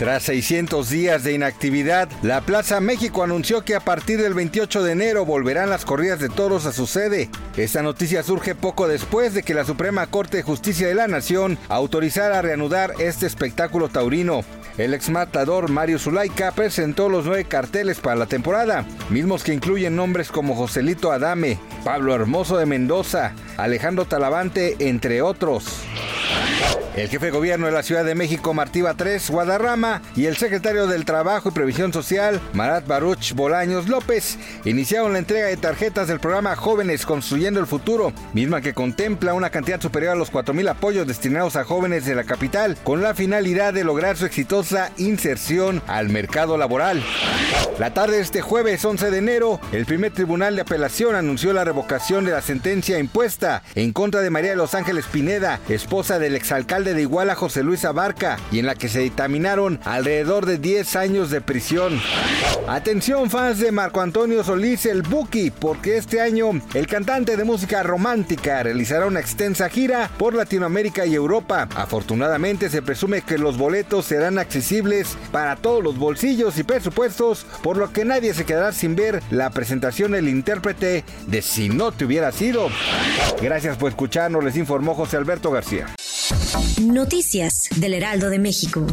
Tras 600 días de inactividad, la Plaza México anunció que a partir del 28 de enero volverán las corridas de toros a su sede. Esta noticia surge poco después de que la Suprema Corte de Justicia de la Nación autorizara reanudar este espectáculo taurino. El exmatador Mario Zulaika presentó los nueve carteles para la temporada, mismos que incluyen nombres como Joselito Adame, Pablo Hermoso de Mendoza, Alejandro Talavante, entre otros. El jefe de gobierno de la Ciudad de México, Martí Batres Guadarrama, y el secretario del Trabajo y Previsión Social, Marat Baruch Bolaños López, iniciaron la entrega de tarjetas del programa Jóvenes Construyendo el Futuro, misma que contempla una cantidad superior a los 4.000 apoyos destinados a jóvenes de la capital, con la finalidad de lograr su exitosa inserción al mercado laboral. La tarde de este jueves 11 de enero, el primer tribunal de apelación anunció la revocación de la sentencia impuesta en contra de María de Los Ángeles Pineda, esposa del exalcalde de Iguala José Luis Abarca y en la que se dictaminaron alrededor de 10 años de prisión. Atención fans de Marco Antonio Solís el Buki, porque este año el cantante de música romántica realizará una extensa gira por Latinoamérica y Europa. Afortunadamente se presume que los boletos serán accesibles para todos los bolsillos y presupuestos, por lo que nadie se quedará sin ver la presentación del intérprete de Si no te hubiera sido. Gracias por escucharnos, les informó José Alberto García. Noticias del Heraldo de México.